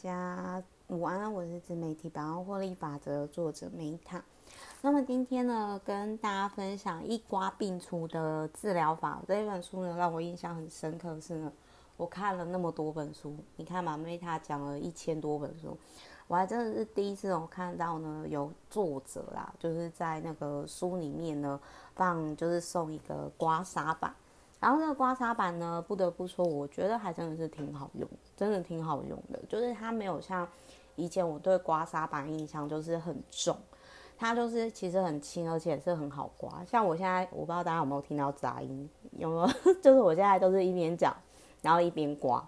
家午安，我是自媒体百万获利法则作者梅塔。那么今天呢，跟大家分享一刮病除的治疗法这一本书呢，让我印象很深刻是呢，我看了那么多本书，你看嘛，梅塔讲了一千多本书，我还真的是第一次我看到呢，有作者啦，就是在那个书里面呢放就是送一个刮痧板。然后这个刮痧板呢，不得不说，我觉得还真的是挺好用，真的挺好用的。就是它没有像以前我对刮痧板印象就是很重，它就是其实很轻，而且是很好刮。像我现在，我不知道大家有没有听到杂音，有没有？就是我现在都是一边讲，然后一边刮。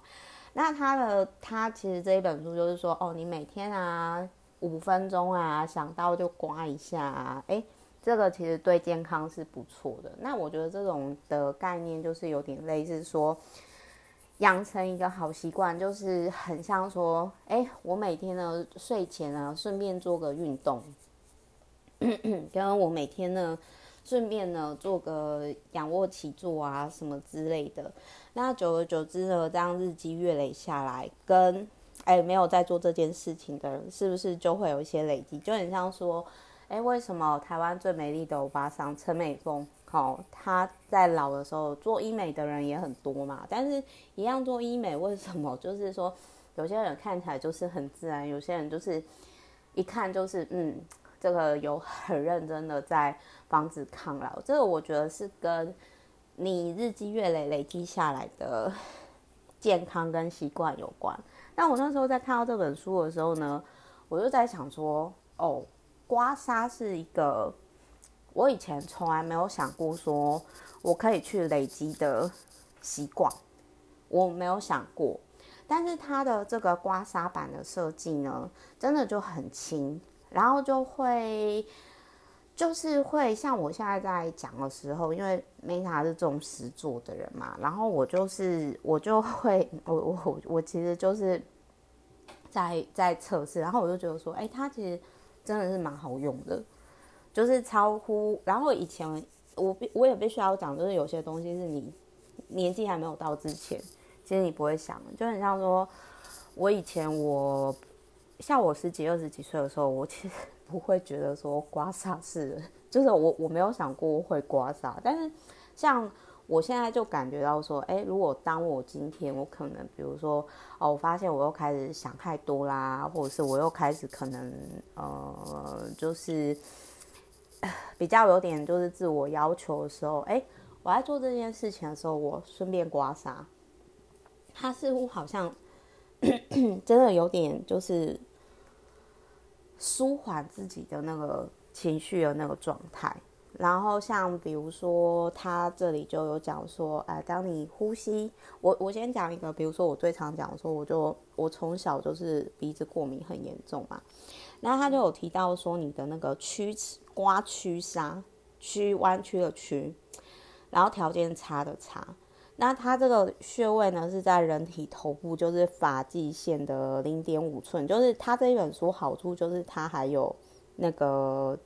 那它的它其实这一本书就是说，哦，你每天啊五分钟啊，想到就刮一下啊，诶这个其实对健康是不错的。那我觉得这种的概念就是有点类似说，养成一个好习惯，就是很像说，哎，我每天呢睡前呢顺便做个运动，跟我每天呢顺便呢做个仰卧起坐啊什么之类的。那久而久之呢，这样日积月累下来，跟哎没有在做这件事情的人，是不是就会有一些累积？就很像说。哎，为什么台湾最美丽的欧巴桑陈美凤，好、哦，她在老的时候做医美的人也很多嘛？但是，一样做医美，为什么就是说，有些人看起来就是很自然，有些人就是一看就是，嗯，这个有很认真的在防止抗老。这个我觉得是跟你日积月累累积下来的健康跟习惯有关。但我那时候在看到这本书的时候呢，我就在想说，哦。刮痧是一个我以前从来没有想过说我可以去累积的习惯，我没有想过。但是它的这个刮痧板的设计呢，真的就很轻，然后就会就是会像我现在在讲的时候，因为 Meta 是这种实作的人嘛，然后我就是我就会 我我我其实就是在在测试，然后我就觉得说，哎，它其实。真的是蛮好用的，就是超乎。然后以前我我也必须要讲，就是有些东西是你年纪还没有到之前，其实你不会想，就很像说，我以前我像我十几二十几岁的时候，我其实不会觉得说刮痧是，就是我我没有想过会刮痧，但是像。我现在就感觉到说，哎，如果当我今天我可能，比如说，哦，我发现我又开始想太多啦，或者是我又开始可能，呃，就是比较有点就是自我要求的时候，哎，我在做这件事情的时候，我顺便刮痧，它似乎好像 真的有点就是舒缓自己的那个情绪的那个状态。然后像比如说，他这里就有讲说，哎，当你呼吸，我我先讲一个，比如说我最常讲说，我就我从小就是鼻子过敏很严重嘛，然后他就有提到说，你的那个曲刮曲沙，曲弯曲的曲，然后条件差的差，那他这个穴位呢是在人体头部，就是发际线的零点五寸，就是他这一本书好处就是他还有那个。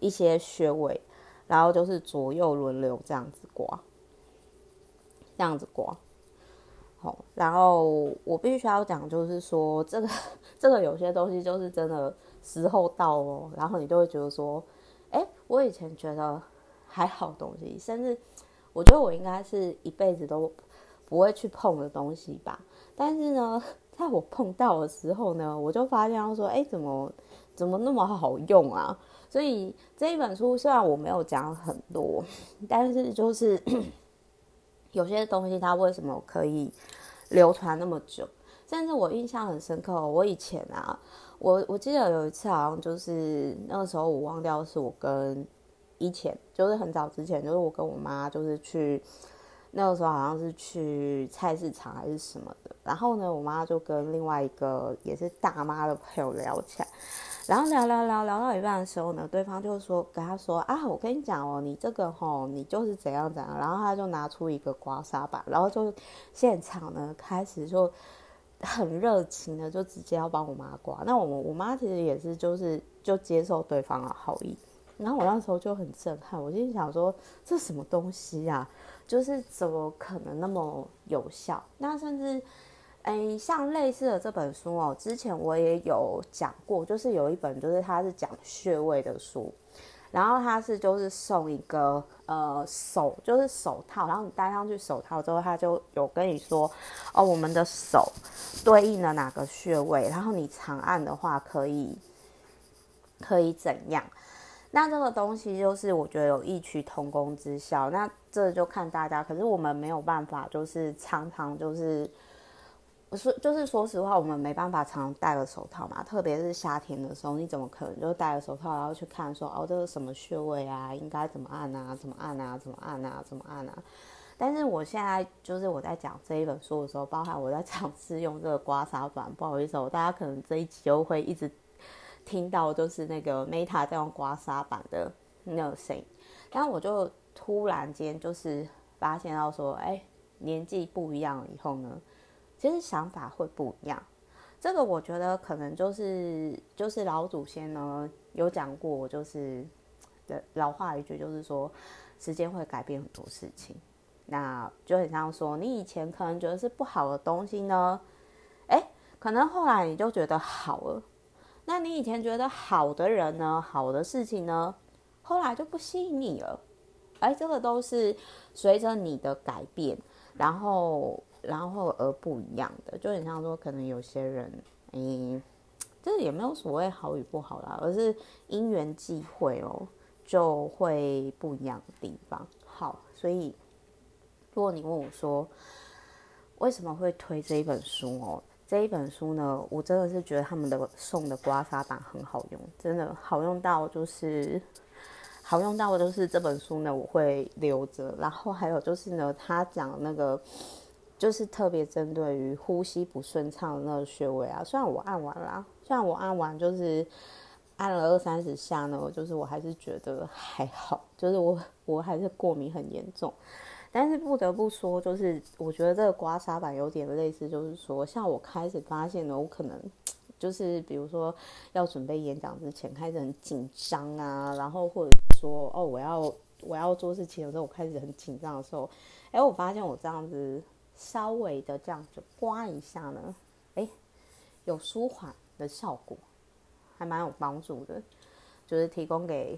一些穴位，然后就是左右轮流这样子刮，这样子刮，好，然后我必须要讲，就是说这个这个有些东西就是真的时候到哦，然后你就会觉得说，哎，我以前觉得还好东西，甚至我觉得我应该是一辈子都不会去碰的东西吧，但是呢，在我碰到的时候呢，我就发现说，哎，怎么怎么那么好用啊？所以这一本书虽然我没有讲很多，但是就是 有些东西它为什么可以流传那么久？甚至我印象很深刻，我以前啊，我我记得有一次好像就是那个时候我忘掉是我跟以前就是很早之前，就是我跟我妈就是去那个时候好像是去菜市场还是什么的，然后呢，我妈就跟另外一个也是大妈的朋友聊起来。然后聊聊聊聊到一半的时候呢，对方就说跟他说啊，我跟你讲哦，你这个吼，你就是怎样怎样。然后他就拿出一个刮痧板，然后就现场呢开始就很热情的就直接要帮我妈刮。那我我妈其实也是就是就接受对方的好意。然后我那时候就很震撼，我心想说这什么东西啊？就是怎么可能那么有效？那甚至。诶，像类似的这本书哦，之前我也有讲过，就是有一本，就是它是讲穴位的书，然后它是就是送一个呃手，就是手套，然后你戴上去手套之后，它就有跟你说哦，我们的手对应了哪个穴位，然后你长按的话可以可以怎样？那这个东西就是我觉得有异曲同工之效，那这就看大家，可是我们没有办法，就是常常就是。我说，就是说实话，我们没办法常戴个手套嘛，特别是夏天的时候，你怎么可能就戴个手套，然后去看说，哦，这个什么穴位啊，应该怎么按啊，怎么按啊，怎么按啊，怎么按啊？但是我现在就是我在讲这一本书的时候，包含我在尝试用这个刮痧板，不好意思，哦大家可能这一集就会一直听到，就是那个 Meta 在用刮痧板的那个声音，然后我就突然间就是发现到说，哎，年纪不一样了以后呢。其实想法会不一样，这个我觉得可能就是就是老祖先呢有讲过，就是老话一句，就是说时间会改变很多事情。那就很像说，你以前可能觉得是不好的东西呢，哎，可能后来你就觉得好了。那你以前觉得好的人呢，好的事情呢，后来就不吸引你了。哎，这个都是随着你的改变，然后。然后而不一样的，就很像说，可能有些人，嗯，这也没有所谓好与不好啦，而是因缘际会哦，就会不一样的地方。好，所以如果你问我说为什么会推这一本书哦，这一本书呢，我真的是觉得他们的送的刮痧板很好用，真的好用到就是好用到就是这本书呢，我会留着。然后还有就是呢，他讲那个。就是特别针对于呼吸不顺畅的那个穴位啊，虽然我按完啦，虽然我按完就是按了二三十下呢，就是我还是觉得还好，就是我我还是过敏很严重。但是不得不说，就是我觉得这个刮痧板有点类似，就是说像我开始发现呢，我可能就是比如说要准备演讲之前开始很紧张啊，然后或者说哦我要我要做事情的时候，我开始很紧张的时候，哎，我发现我这样子。稍微的这样子刮一下呢，诶，有舒缓的效果，还蛮有帮助的，就是提供给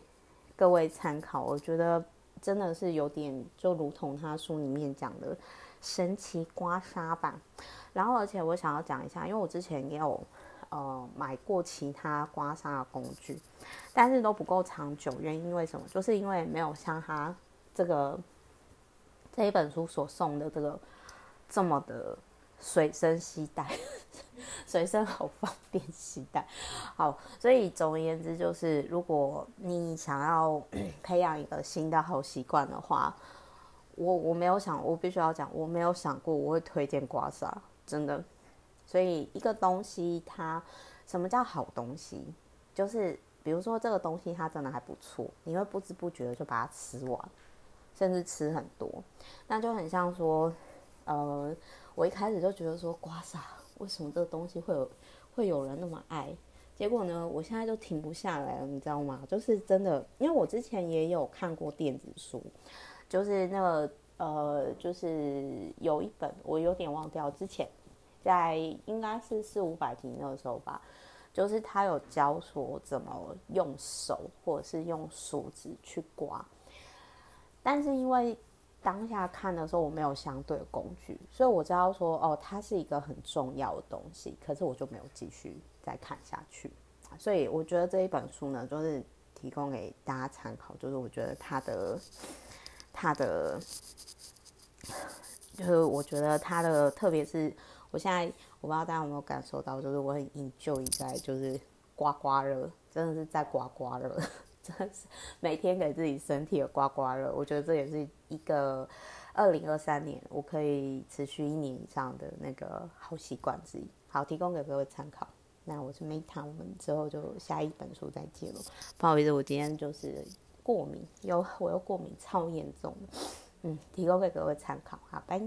各位参考。我觉得真的是有点，就如同他书里面讲的神奇刮痧板。然后，而且我想要讲一下，因为我之前也有呃买过其他刮痧的工具，但是都不够长久。原因为什么？就是因为没有像他这个这一本书所送的这个。这么的随身携带，随身好方便携带。好，所以总而言之，就是如果你想要 培养一个新的好习惯的话，我我没有想，我必须要讲，我没有想过我会推荐刮痧，真的。所以一个东西它什么叫好东西？就是比如说这个东西它真的还不错，你会不知不觉的就把它吃完，甚至吃很多，那就很像说。呃，我一开始就觉得说刮痧，为什么这个东西会有会有人那么爱？结果呢，我现在就停不下来了，你知道吗？就是真的，因为我之前也有看过电子书，就是那个呃，就是有一本我有点忘掉，之前在应该是四五百集那个时候吧，就是他有教说怎么用手或者是用梳子去刮，但是因为。当下看的时候，我没有相对的工具，所以我知道说，哦，它是一个很重要的东西，可是我就没有继续再看下去。所以我觉得这一本书呢，就是提供给大家参考，就是我觉得它的，它的，就是我觉得它的，特别是我现在，我不知道大家有没有感受到，就是我很 enjoy 在就是刮刮乐，真的是在刮刮乐。真 是每天给自己身体的刮刮乐，我觉得这也是一个二零二三年我可以持续一年以上的那个好习惯之一。好，提供给各位参考。那我是 Meta，我们之后就下一本书再见了。不好意思，我今天就是过敏，又我又过敏超严重的，嗯，提供给各位参考。好，拜。